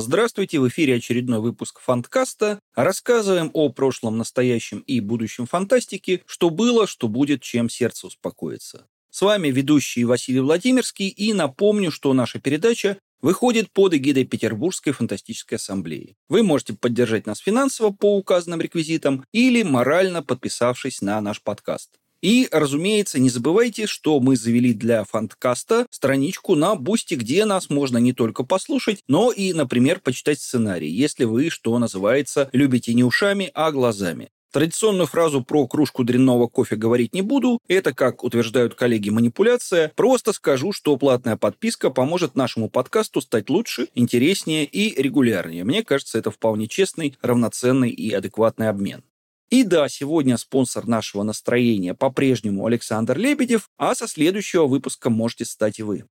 Здравствуйте, в эфире очередной выпуск Фанткаста. Рассказываем о прошлом, настоящем и будущем фантастики, что было, что будет, чем сердце успокоится. С вами ведущий Василий Владимирский, и напомню, что наша передача выходит под эгидой Петербургской фантастической ассамблеи. Вы можете поддержать нас финансово по указанным реквизитам или морально подписавшись на наш подкаст. И, разумеется, не забывайте, что мы завели для фанткаста страничку на Boosty, где нас можно не только послушать, но и, например, почитать сценарий, если вы, что называется, любите не ушами, а глазами. Традиционную фразу про кружку дрянного кофе говорить не буду. Это, как утверждают коллеги, манипуляция. Просто скажу, что платная подписка поможет нашему подкасту стать лучше, интереснее и регулярнее. Мне кажется, это вполне честный, равноценный и адекватный обмен. И да, сегодня спонсор нашего настроения по-прежнему Александр Лебедев, а со следующего выпуска можете стать и вы.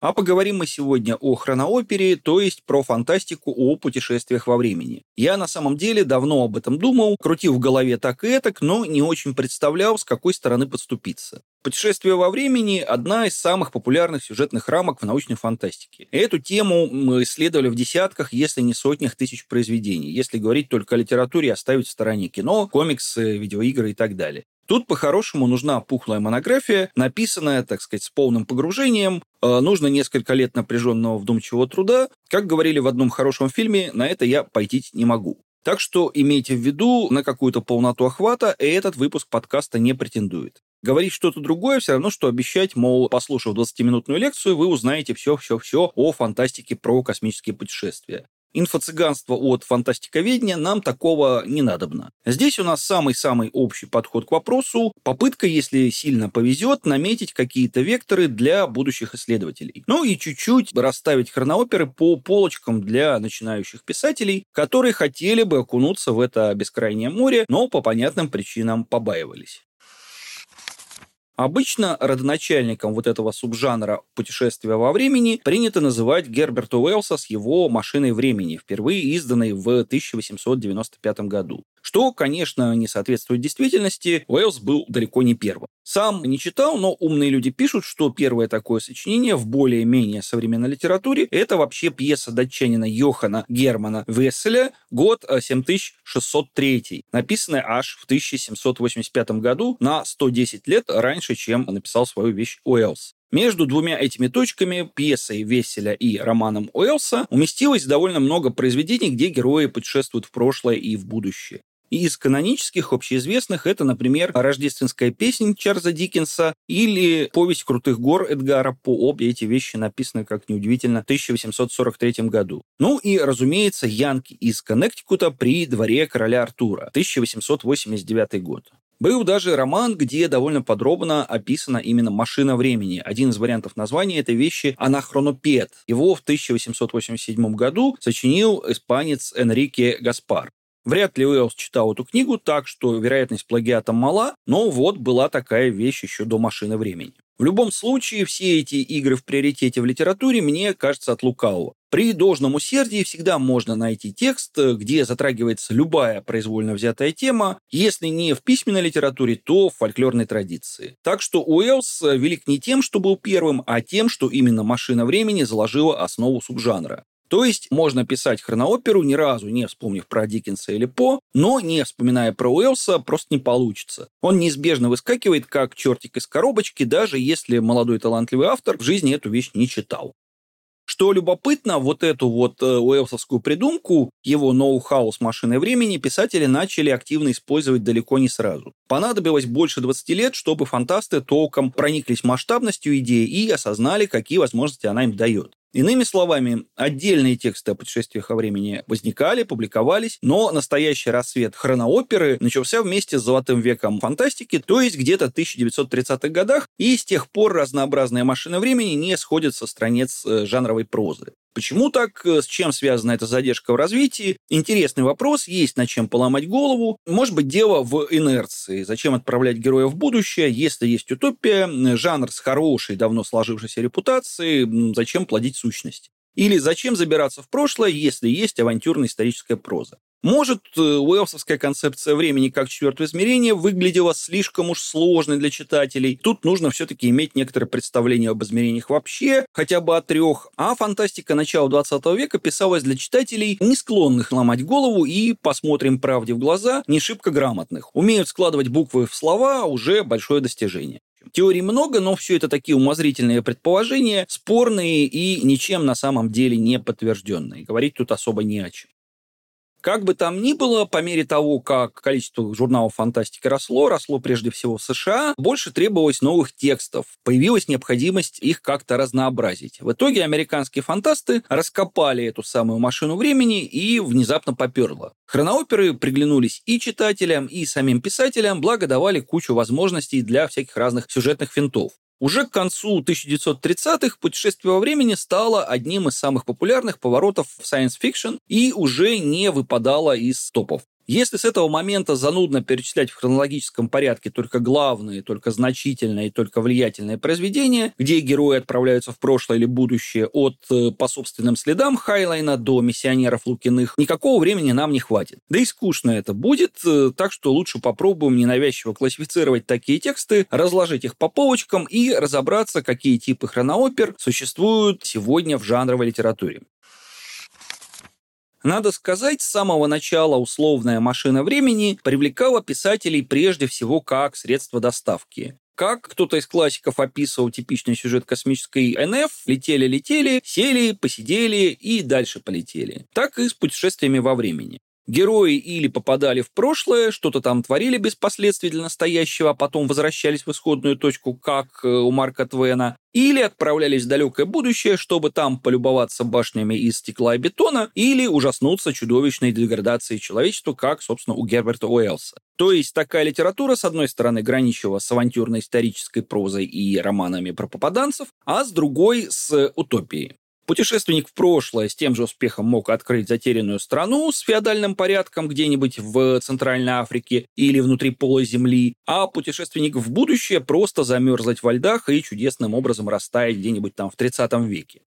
А поговорим мы сегодня о хроноопере, то есть про фантастику о путешествиях во времени. Я на самом деле давно об этом думал, крутил в голове так и этак, но не очень представлял, с какой стороны подступиться. Путешествие во времени – одна из самых популярных сюжетных рамок в научной фантастике. Эту тему мы исследовали в десятках, если не сотнях тысяч произведений, если говорить только о литературе оставить в стороне кино, комиксы, видеоигры и так далее. Тут по-хорошему нужна пухлая монография, написанная, так сказать, с полным погружением. Э, нужно несколько лет напряженного вдумчивого труда. Как говорили в одном хорошем фильме, на это я пойти не могу. Так что имейте в виду, на какую-то полноту охвата этот выпуск подкаста не претендует. Говорить что-то другое все равно, что обещать, мол, послушав 20-минутную лекцию, вы узнаете все-все-все о фантастике про космические путешествия. Инфо-цыганство от фантастиковедения нам такого не надобно. Здесь у нас самый-самый общий подход к вопросу, попытка, если сильно повезет, наметить какие-то векторы для будущих исследователей. Ну и чуть-чуть расставить хронооперы по полочкам для начинающих писателей, которые хотели бы окунуться в это бескрайнее море, но по понятным причинам побаивались. Обычно родоначальником вот этого субжанра путешествия во времени принято называть Герберта Уэллса с его «Машиной времени», впервые изданной в 1895 году. Что, конечно, не соответствует действительности, Уэллс был далеко не первым. Сам не читал, но умные люди пишут, что первое такое сочинение в более-менее современной литературе – это вообще пьеса датчанина Йохана Германа Весселя «Год 7603», написанная аж в 1785 году на 110 лет раньше, чем написал свою вещь Уэллс. Между двумя этими точками, пьесой Веселя и романом Уэллса, уместилось довольно много произведений, где герои путешествуют в прошлое и в будущее. И из канонических, общеизвестных, это, например, «Рождественская песня» Чарльза Диккенса или «Повесть крутых гор» Эдгара По. Обе эти вещи написаны, как неудивительно, в 1843 году. Ну и, разумеется, «Янки» из Коннектикута при дворе короля Артура, 1889 год. Был даже роман, где довольно подробно описана именно машина времени. Один из вариантов названия этой вещи – «Анахронопед». Его в 1887 году сочинил испанец Энрике Гаспар. Вряд ли Уэллс читал эту книгу, так что вероятность плагиата мала, но вот была такая вещь еще до «Машины времени». В любом случае, все эти игры в приоритете в литературе мне кажется от лукавого. При должном усердии всегда можно найти текст, где затрагивается любая произвольно взятая тема, если не в письменной литературе, то в фольклорной традиции. Так что Уэллс велик не тем, что был первым, а тем, что именно «Машина времени» заложила основу субжанра. То есть можно писать хронооперу, ни разу не вспомнив про Диккенса или По, но не вспоминая про Уэллса, просто не получится. Он неизбежно выскакивает как чертик из коробочки, даже если молодой талантливый автор в жизни эту вещь не читал. Что любопытно, вот эту вот э, уэллсовскую придумку, его ноу-хау с машиной времени, писатели начали активно использовать далеко не сразу. Понадобилось больше 20 лет, чтобы фантасты толком прониклись масштабностью идеи и осознали, какие возможности она им дает. Иными словами, отдельные тексты о путешествиях во времени возникали, публиковались, но настоящий рассвет хронооперы начался вместе с золотым веком фантастики, то есть где-то в 1930-х годах, и с тех пор разнообразные машины времени не сходят со страниц э, жанровой прозы. Почему так? Э, с чем связана эта задержка в развитии? Интересный вопрос, есть над чем поломать голову. Может быть, дело в инерции. Зачем отправлять героя в будущее, если есть утопия, жанр с хорошей, давно сложившейся репутацией, зачем плодить сущность? Или зачем забираться в прошлое, если есть авантюрная историческая проза? Может, э, уэллсовская концепция времени как четвертое измерение выглядела слишком уж сложной для читателей. Тут нужно все-таки иметь некоторое представление об измерениях вообще, хотя бы о трех. А фантастика начала 20 века писалась для читателей, не склонных ломать голову и, посмотрим правде в глаза, не шибко грамотных. Умеют складывать буквы в слова уже большое достижение. Теорий много, но все это такие умозрительные предположения, спорные и ничем на самом деле не подтвержденные. Говорить тут особо не о чем. Как бы там ни было, по мере того, как количество журналов фантастики росло, росло прежде всего в США, больше требовалось новых текстов. Появилась необходимость их как-то разнообразить. В итоге американские фантасты раскопали эту самую машину времени и внезапно поперло. Хронооперы приглянулись и читателям, и самим писателям, благо давали кучу возможностей для всяких разных сюжетных финтов. Уже к концу 1930-х путешествие во времени стало одним из самых популярных поворотов в science fiction и уже не выпадало из топов. Если с этого момента занудно перечислять в хронологическом порядке только главные, только значительные, только влиятельные произведения, где герои отправляются в прошлое или будущее от э, по собственным следам Хайлайна до миссионеров Лукиных, никакого времени нам не хватит. Да и скучно это будет, э, так что лучше попробуем ненавязчиво классифицировать такие тексты, разложить их по полочкам и разобраться, какие типы хроноопер существуют сегодня в жанровой литературе. Надо сказать, с самого начала условная машина времени привлекала писателей прежде всего как средство доставки. Как кто-то из классиков описывал типичный сюжет космической НФ, летели-летели, сели, посидели и дальше полетели. Так и с путешествиями во времени. Герои или попадали в прошлое, что-то там творили без последствий для настоящего, а потом возвращались в исходную точку, как э, у Марка Твена, или отправлялись в далекое будущее, чтобы там полюбоваться башнями из стекла и бетона, или ужаснуться чудовищной деградацией человечества, как, собственно, у Герберта Уэллса. То есть такая литература, с одной стороны, граничила с авантюрно-исторической прозой и романами про попаданцев, а с другой – с утопией. Путешественник в прошлое с тем же успехом мог открыть затерянную страну с феодальным порядком где-нибудь в Центральной Африке или внутри пола Земли, а путешественник в будущее просто замерзлать во льдах и чудесным образом растаять где-нибудь там в 30 веке.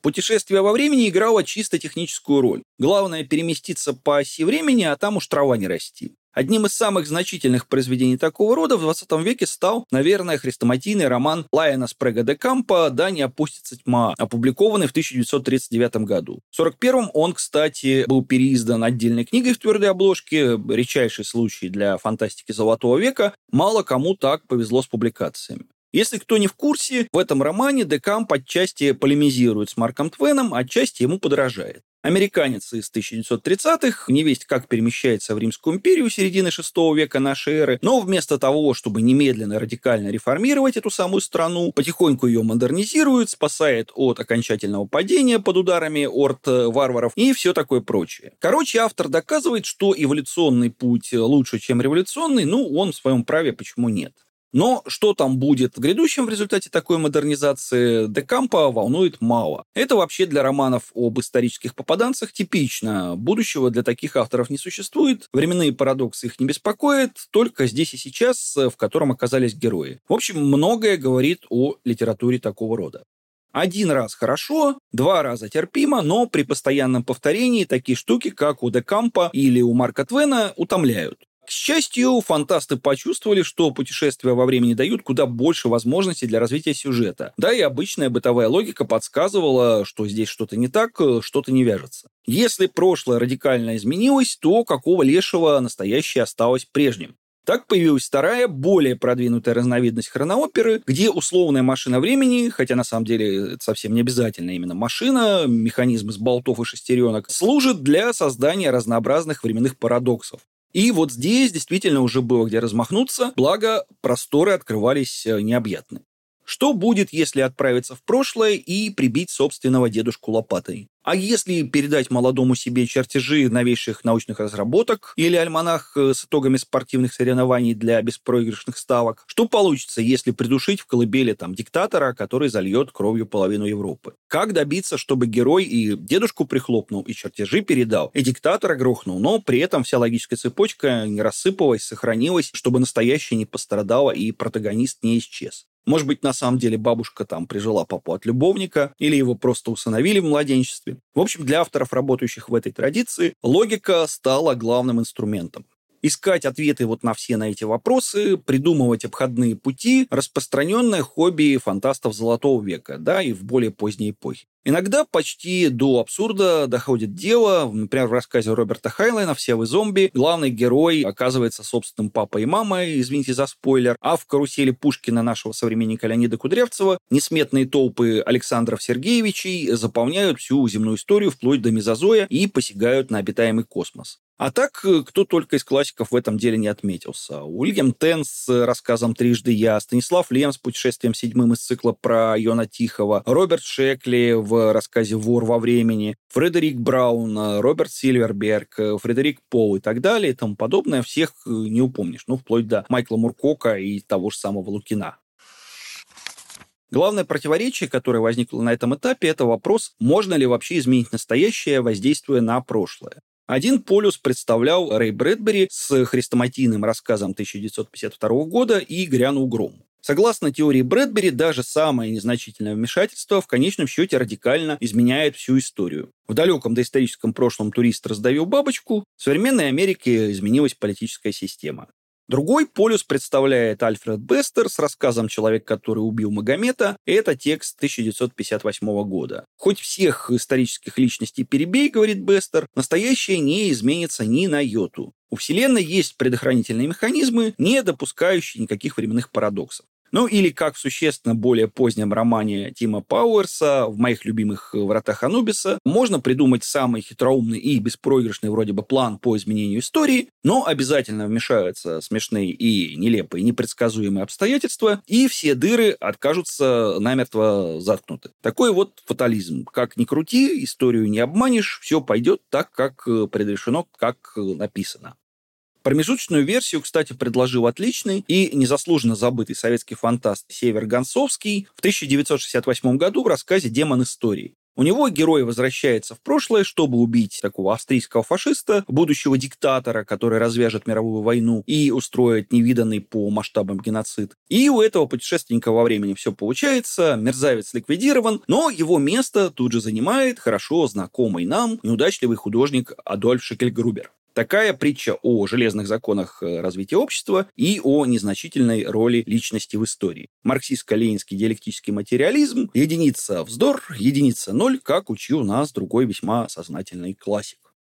Путешествие во времени играло чисто техническую роль. Главное переместиться по оси времени, а там уж трава не расти. Одним из самых значительных произведений такого рода в 20 веке стал, наверное, хрестоматийный роман Лайена Спрега де Кампа «Да не опустится тьма», опубликованный в 1939 году. В 1941 он, кстати, был переиздан отдельной книгой в твердой обложке, редчайший случай для фантастики Золотого века. Мало кому так повезло с публикациями. Если кто не в курсе, в этом романе Декамп отчасти полемизирует с Марком Твеном, отчасти ему подражает. Американец из 1930-х, не весть как перемещается в Римскую империю середины VI века нашей эры, но вместо того, чтобы немедленно радикально реформировать эту самую страну, потихоньку ее модернизирует, спасает от окончательного падения под ударами орд э, варваров и все такое прочее. Короче, автор доказывает, что эволюционный путь лучше, чем революционный, ну, он в своем праве, почему нет. Но что там будет в грядущем в результате такой модернизации, Декампа волнует мало. Это вообще для романов об исторических попаданцах типично. Будущего для таких авторов не существует, временные парадоксы их не беспокоят, только здесь и сейчас, в котором оказались герои. В общем, многое говорит о литературе такого рода. Один раз хорошо, два раза терпимо, но при постоянном повторении такие штуки, как у Декампа или у Марка Твена, утомляют. К счастью, фантасты почувствовали, что путешествия во времени дают куда больше возможностей для развития сюжета. Да и обычная бытовая логика подсказывала, что здесь что-то не так, что-то не вяжется. Если прошлое радикально изменилось, то какого лешего настоящее осталось прежним? Так появилась вторая, более продвинутая разновидность хронооперы, где условная машина времени, хотя на самом деле это совсем не обязательно именно машина, механизм из болтов и шестеренок, служит для создания разнообразных временных парадоксов. И вот здесь действительно уже было где размахнуться, благо просторы открывались э, необъятны. Что будет, если отправиться в прошлое и прибить собственного дедушку лопатой? А если передать молодому себе чертежи новейших научных разработок или альманах э, с итогами спортивных соревнований для беспроигрышных ставок, что получится, если придушить в колыбели там диктатора, который зальет кровью половину Европы? Как добиться, чтобы герой и дедушку прихлопнул, и чертежи передал, и диктатора грохнул, но при этом вся логическая цепочка не рассыпалась, сохранилась, чтобы настоящее не пострадало и протагонист не исчез? Может быть, на самом деле бабушка там прижила папу от любовника, или его просто усыновили в младенчестве. В общем, для авторов, работающих в этой традиции, логика стала главным инструментом искать ответы вот на все на эти вопросы, придумывать обходные пути, распространенное хобби фантастов Золотого века, да, и в более поздней эпохе. Иногда почти до абсурда доходит дело. Например, в рассказе Роберта Хайлайна «Все вы зомби» главный герой оказывается собственным папой и мамой, извините за спойлер, а в «Карусели Пушкина» нашего современника Леонида Кудрявцева несметные толпы Александров Сергеевичей заполняют всю земную историю вплоть до мезозоя и посягают на обитаемый космос. А так, э, кто только из классиков в этом деле не отметился. Уильям Тенн с рассказом «Трижды я», Станислав Лем с путешествием седьмым из цикла про Йона Тихого, Роберт Шекли в рассказе «Вор во времени», Фредерик Браун, Роберт Сильверберг, Фредерик Пол и так далее и тому подобное. Всех э, не упомнишь. Ну, вплоть до Майкла Муркока и того же самого Лукина. Главное противоречие, которое возникло на этом этапе, это вопрос, можно ли вообще изменить настоящее, воздействуя на прошлое. Один полюс представлял Рэй Брэдбери с хрестоматийным рассказом 1952 года и «Грянул гром». Согласно теории Брэдбери, даже самое незначительное вмешательство в конечном счете радикально изменяет всю историю. В далеком доисторическом прошлом турист раздавил бабочку, в современной Америке изменилась политическая система. Другой полюс представляет Альфред Бестер с рассказом «Человек, который убил Магомета». Это текст 1958 года. Хоть всех исторических личностей перебей, говорит Бестер, настоящее не изменится ни на йоту. У Вселенной есть предохранительные механизмы, не допускающие никаких временных парадоксов. Ну или как в существенно более позднем романе Тима Пауэрса «В моих любимых вратах Анубиса» можно придумать самый хитроумный и беспроигрышный вроде бы план по изменению истории, но обязательно вмешаются смешные и нелепые, непредсказуемые обстоятельства, и все дыры откажутся намертво заткнуты. Такой вот фатализм. Как ни крути, историю не обманешь, все пойдет так, как предрешено, как написано. Промежуточную версию, кстати, предложил отличный и незаслуженно забытый советский фантаст Север Гонцовский в 1968 году в рассказе «Демон истории». У него герой возвращается в прошлое, чтобы убить такого австрийского фашиста, будущего диктатора, который развяжет мировую войну и устроит невиданный по масштабам геноцид. И у этого путешественника во времени все получается, мерзавец ликвидирован, но его место тут же занимает хорошо знакомый нам неудачливый художник Адольф Шекельгрубер. Такая притча о железных законах э, развития общества и о незначительной роли личности в истории. Марксистско-ленинский диалектический материализм, единица вздор, единица ноль, как учил нас другой весьма сознательный классик.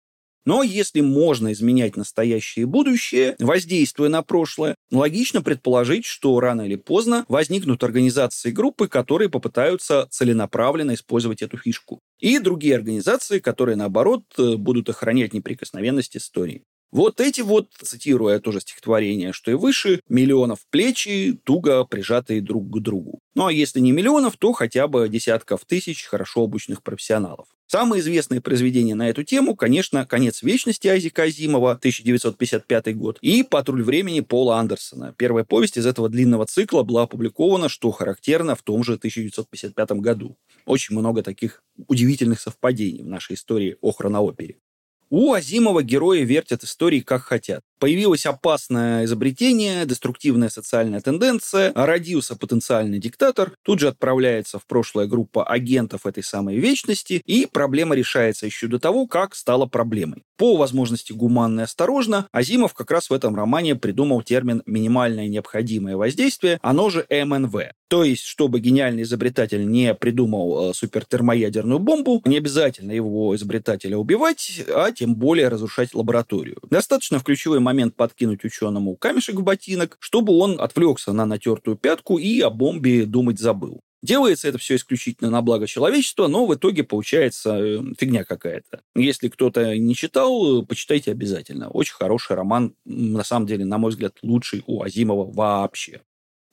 Но если можно изменять настоящее и будущее, воздействуя на прошлое, логично предположить, что рано или поздно возникнут организации и группы, которые попытаются целенаправленно использовать эту фишку. И другие организации, которые, наоборот, будут охранять неприкосновенность истории. Вот эти вот, цитируя тоже стихотворение, что и выше, миллионов плечи, туго прижатые друг к другу. Ну а если не миллионов, то хотя бы десятков тысяч хорошо обученных профессионалов. Самые известные произведения на эту тему, конечно, «Конец вечности» Айзека Азимова, 1955 год, и «Патруль времени» Пола Андерсона. Первая повесть из этого длинного цикла была опубликована, что характерно, в том же 1955 году. Очень много таких удивительных совпадений в нашей истории о хроноопере. У Азимова герои вертят истории как хотят. Появилось опасное изобретение, деструктивная социальная тенденция, родился потенциальный диктатор, тут же отправляется в прошлое группа агентов этой самой вечности, и проблема решается еще до того, как стала проблемой. По возможности гуманно и осторожно, Азимов как раз в этом романе придумал термин «минимальное необходимое воздействие», оно же МНВ. То есть, чтобы гениальный изобретатель не придумал э, супертермоядерную бомбу, не обязательно его изобретателя убивать, а тем более разрушать лабораторию. Достаточно в ключевой момент подкинуть ученому камешек в ботинок, чтобы он отвлекся на натертую пятку и о бомбе думать забыл. Делается это все исключительно на благо человечества, но в итоге получается э, фигня какая-то. Если кто-то не читал, почитайте обязательно. Очень хороший роман, на самом деле, на мой взгляд, лучший у Азимова вообще.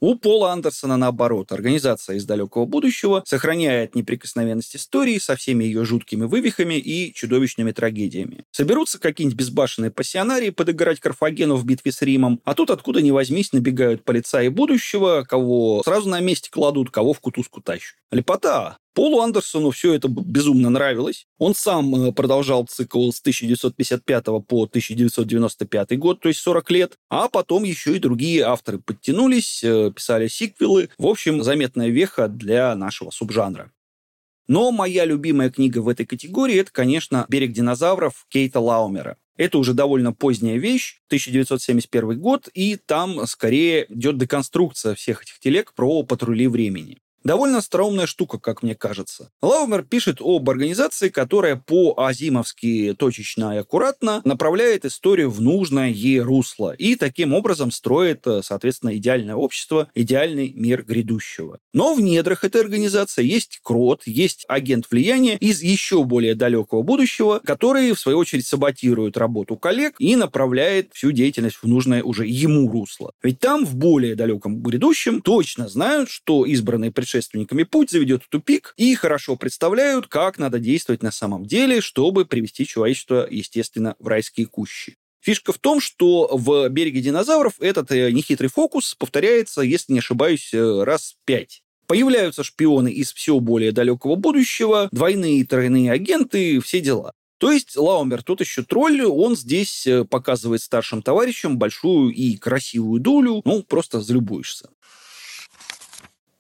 У Пола Андерсона наоборот. Организация из далекого будущего сохраняет неприкосновенность истории со всеми ее жуткими вывихами и чудовищными трагедиями. Соберутся какие-нибудь безбашенные пассионарии подыграть Карфагену в битве с Римом, а тут откуда ни возьмись набегают полицаи будущего, кого сразу на месте кладут, кого в кутузку тащат. Лепота. Полу Андерсону все это безумно нравилось. Он сам э, продолжал цикл с 1955 по 1995 год, то есть 40 лет. А потом еще и другие авторы подтянулись, э, писали сиквелы. В общем, заметная веха для нашего субжанра. Но моя любимая книга в этой категории – это, конечно, «Берег динозавров» Кейта Лаумера. Это уже довольно поздняя вещь, 1971 год, и там скорее идет деконструкция всех этих телег про патрули времени. Довольно остроумная штука, как мне кажется. Лаумер пишет об организации, которая по-азимовски точечно и аккуратно направляет историю в нужное ей русло и таким образом строит, э, соответственно, идеальное общество, идеальный мир грядущего. Но в недрах этой организации есть крот, есть агент влияния из еще более далекого будущего, который, в свою очередь, саботирует работу коллег и направляет всю деятельность в нужное уже ему русло. Ведь там, в более далеком грядущем, точно знают, что избранные предшественники предшественниками путь заведет в тупик и хорошо представляют, как надо действовать на самом деле, чтобы привести человечество, естественно, в райские кущи. Фишка в том, что в «Береге динозавров» этот э, нехитрый фокус повторяется, если не ошибаюсь, э, раз пять. Появляются шпионы из все более далекого будущего, двойные и тройные агенты, все дела. То есть Лаумер тут еще тролль, он здесь э, показывает старшим товарищам большую и красивую дулю, ну, просто залюбуешься.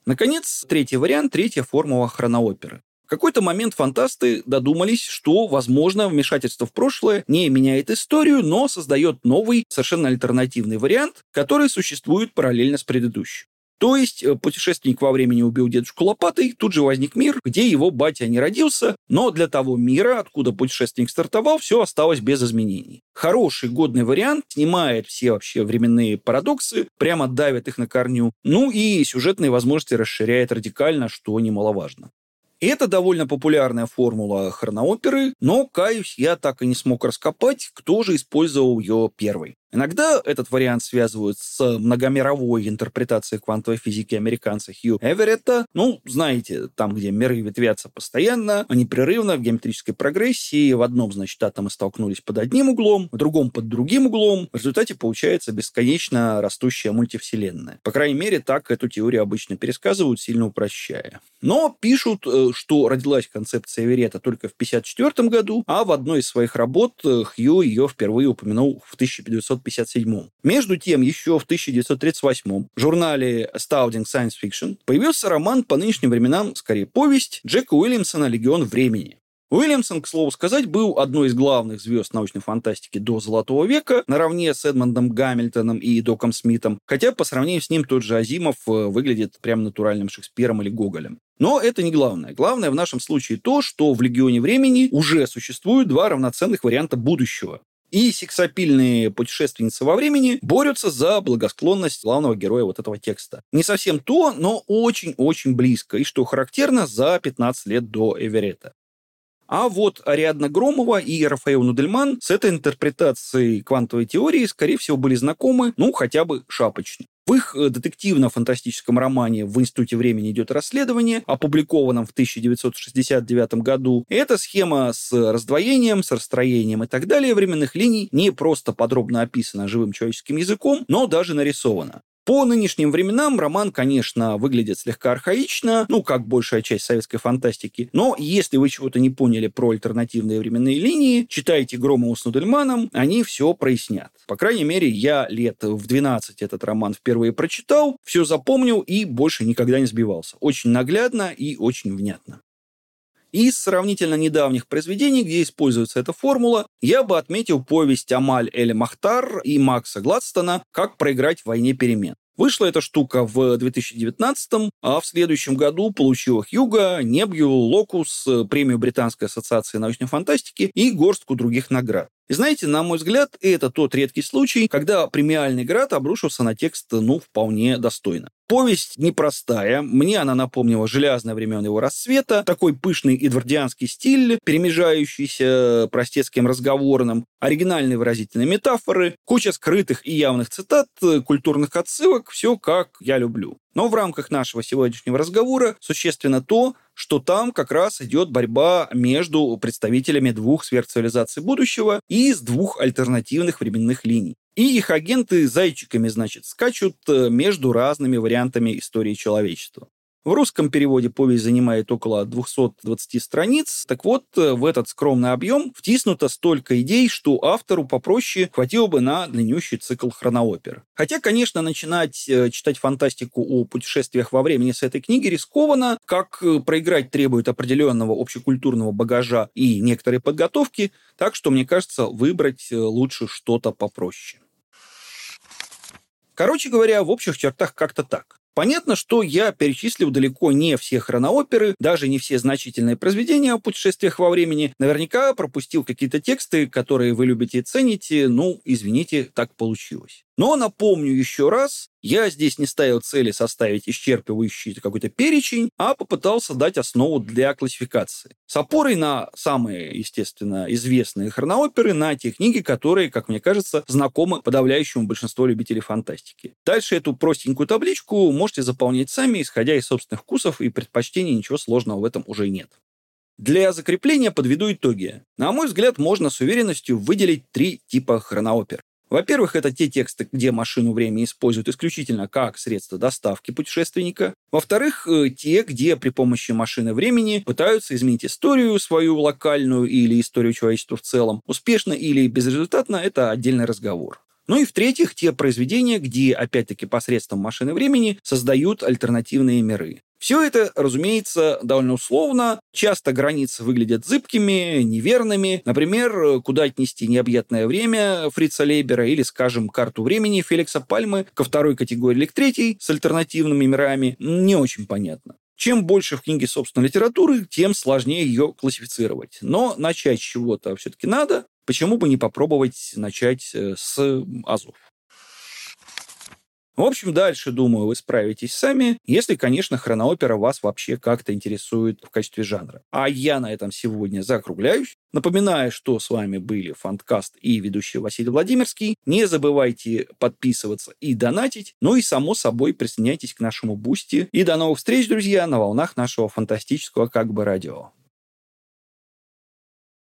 Наконец, третий вариант, третья формула хронооперы. В какой-то момент фантасты додумались, что, возможно, вмешательство в прошлое не меняет историю, но создает новый, совершенно альтернативный вариант, который существует параллельно с предыдущим. То есть э, путешественник во времени убил дедушку лопатой, тут же возник мир, где его батя не родился, но для того мира, откуда путешественник стартовал, все осталось без изменений. Хороший, годный вариант, снимает все вообще временные парадоксы, прямо давит их на корню, ну и сюжетные возможности расширяет радикально, что немаловажно. Это довольно популярная формула хронооперы, но, каюсь, я так и не смог раскопать, кто же использовал ее первый. Иногда этот вариант связывают с многомировой интерпретацией квантовой физики американца Хью Эверетта. Ну, знаете, там, где миры ветвятся постоянно, непрерывно, в геометрической прогрессии. В одном, значит, атомы столкнулись под одним углом, в другом под другим углом. В результате получается бесконечно растущая мультивселенная. По крайней мере, так эту теорию обычно пересказывают, сильно упрощая. Но пишут, э, что родилась концепция Эверетта только в 1954 году, а в одной из своих работ э, Хью ее впервые упомянул в 1900 1957. Между тем, еще в 1938 в журнале Astounding Science Fiction появился роман по нынешним временам, скорее повесть, Джека Уильямсона «Легион времени». Уильямсон, к слову сказать, был одной из главных звезд научной фантастики до Золотого века, наравне с Эдмондом Гамильтоном и Доком Смитом, хотя по сравнению с ним тот же Азимов э, выглядит прям натуральным Шекспиром или Гоголем. Но это не главное. Главное в нашем случае то, что в «Легионе времени» уже существуют два равноценных варианта будущего и сексапильные путешественницы во времени борются за благосклонность главного героя вот этого текста. Не совсем то, но очень-очень близко, и что характерно за 15 лет до Эверетта. А вот Ариадна Громова и Рафаэл Нудельман с этой интерпретацией квантовой теории, скорее всего, были знакомы, ну, хотя бы шапочно. В их э, детективно-фантастическом романе «В институте времени идет расследование», опубликованном в 1969 году, эта схема с раздвоением, с расстроением и так далее временных линий не просто подробно описана живым человеческим языком, но даже нарисована. По нынешним временам роман, конечно, выглядит слегка архаично, ну, как большая часть советской фантастики, но если вы чего-то не поняли про альтернативные временные линии, читайте Громову с Нудельманом, они все прояснят. По крайней мере, я лет в 12 этот роман впервые прочитал, все запомнил и больше никогда не сбивался. Очень наглядно и очень внятно. Из сравнительно недавних произведений, где используется эта формула, я бы отметил повесть Амаль Эль Махтар и Макса Гладстона «Как проиграть в войне перемен». Вышла эта штука в 2019, а в следующем году получила Хьюга, Небью, Локус, премию Британской ассоциации научной фантастики и горстку других наград. И знаете, на мой взгляд, это тот редкий случай, когда премиальный град обрушился на текст, ну, вполне достойно. Повесть непростая. Мне она напомнила железное времен его рассвета. Такой пышный эдвардианский стиль, перемежающийся простецким разговорным, оригинальные выразительные метафоры, куча скрытых и явных цитат, культурных отсылок. Все как я люблю. Но в рамках нашего сегодняшнего разговора существенно то, что там как раз идет борьба между представителями двух сверхцивилизаций будущего и из двух альтернативных временных линий. И их агенты зайчиками, значит, скачут э, между разными вариантами истории человечества. В русском переводе повесть занимает около 220 страниц. Так вот, в этот скромный объем втиснуто столько идей, что автору попроще хватило бы на длиннющий цикл хроноопер. Хотя, конечно, начинать э, читать фантастику о путешествиях во времени с этой книги рискованно, как э, проиграть требует определенного общекультурного багажа и некоторой подготовки, так что, мне кажется, выбрать э, лучше что-то попроще. Короче говоря, в общих чертах как-то так. Понятно, что я перечислил далеко не все хронооперы, даже не все значительные произведения о путешествиях во времени. Наверняка пропустил какие-то тексты, которые вы любите и цените. Ну, извините, так получилось. Но напомню еще раз, я здесь не ставил цели составить исчерпывающий какой-то перечень, а попытался дать основу для классификации. С опорой на самые, естественно, известные хронооперы, на те книги, которые, как мне кажется, знакомы подавляющему большинству любителей фантастики. Дальше эту простенькую табличку можете заполнять сами, исходя из собственных вкусов и предпочтений, ничего сложного в этом уже нет. Для закрепления подведу итоги. На мой взгляд, можно с уверенностью выделить три типа хроноопер. Во-первых, это те тексты, где машину времени используют исключительно как средство доставки путешественника. Во-вторых, э, те, где при помощи машины времени пытаются изменить историю свою локальную или историю человечества в целом. Успешно или безрезультатно – это отдельный разговор. Ну и в-третьих, те произведения, где, опять-таки, посредством машины времени создают альтернативные миры. Все это, разумеется, довольно условно. Часто границы выглядят зыбкими, неверными. Например, куда отнести необъятное время Фрица Лейбера или, скажем, карту времени Феликса Пальмы ко второй категории или к третьей с альтернативными мирами, не очень понятно. Чем больше в книге, собственно, литературы, тем сложнее ее классифицировать. Но начать с чего-то все-таки надо. Почему бы не попробовать начать э, с азов? В общем, дальше, думаю, вы справитесь сами, если, конечно, хроноопера вас вообще как-то интересует в качестве жанра. А я на этом сегодня закругляюсь. Напоминаю, что с вами были Фанткаст и ведущий Василий Владимирский. Не забывайте подписываться и донатить. Ну и, само собой, присоединяйтесь к нашему Boosty. И до новых встреч, друзья, на волнах нашего фантастического как бы радио.